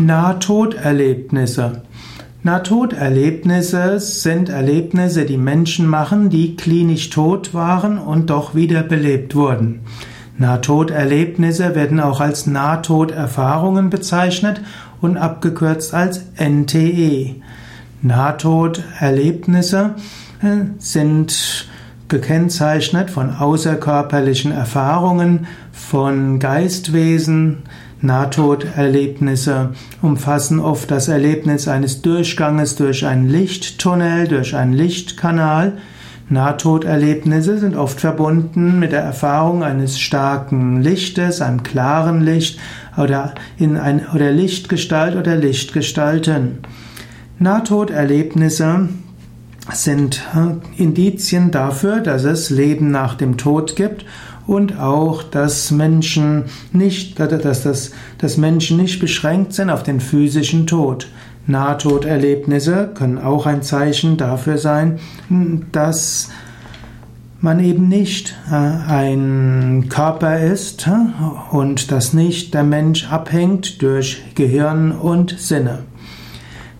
Nahtoderlebnisse. Nahtoderlebnisse sind Erlebnisse, die Menschen machen, die klinisch tot waren und doch wiederbelebt wurden. Nahtoderlebnisse werden auch als Nahtoderfahrungen bezeichnet und abgekürzt als NTE. Nahtoderlebnisse äh, sind gekennzeichnet von außerkörperlichen Erfahrungen, von Geistwesen, Nahtoderlebnisse umfassen oft das Erlebnis eines Durchganges durch einen Lichttunnel, durch einen Lichtkanal. Nahtoderlebnisse sind oft verbunden mit der Erfahrung eines starken Lichtes, einem klaren Licht oder, in ein, oder Lichtgestalt oder Lichtgestalten. Nahtoderlebnisse sind äh, Indizien dafür, dass es Leben nach dem Tod gibt und auch, dass Menschen nicht, dass, das, dass Menschen nicht beschränkt sind auf den physischen Tod. Nahtoderlebnisse können auch ein Zeichen dafür sein, dass man eben nicht äh, ein Körper ist äh, und dass nicht der Mensch abhängt durch Gehirn und Sinne.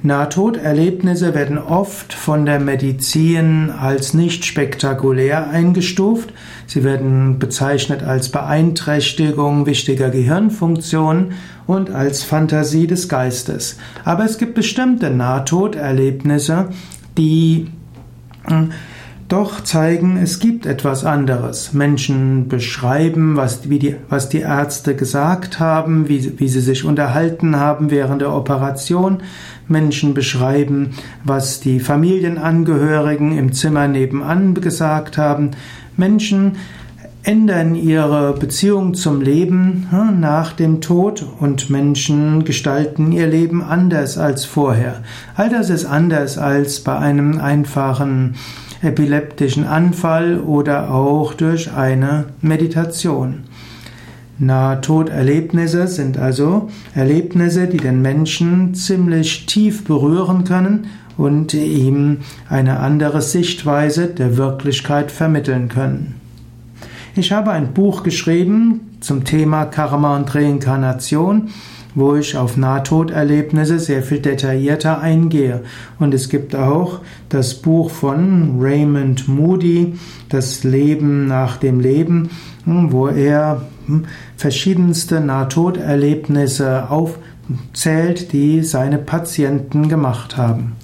Nahtoderlebnisse werden oft von der Medizin als nicht spektakulär eingestuft. Sie werden bezeichnet als Beeinträchtigung wichtiger Gehirnfunktionen und als Fantasie des Geistes. Aber es gibt bestimmte Nahtoderlebnisse, die hm, doch zeigen, es gibt etwas anderes. Menschen beschreiben, was, die, was die Ärzte gesagt haben, wie, wie sie sich unterhalten haben während der Operation. Menschen beschreiben, was die Familienangehörigen im Zimmer nebenan gesagt haben. Menschen ändern ihre Beziehung zum Leben hm, nach dem Tod und Menschen gestalten ihr Leben anders als vorher. All das ist anders als bei einem einfachen epileptischen Anfall oder auch durch eine Meditation. Nahtoderlebnisse sind also Erlebnisse, die den Menschen ziemlich tief berühren können und ihm eine andere Sichtweise der Wirklichkeit vermitteln können. Ich habe ein Buch geschrieben zum Thema Karma und Reinkarnation wo ich auf Nahtoderlebnisse sehr viel detaillierter eingehe. Und es gibt auch das Buch von Raymond Moody, Das Leben nach dem Leben, wo er hm, verschiedenste Nahtoderlebnisse aufzählt, die seine Patienten gemacht haben.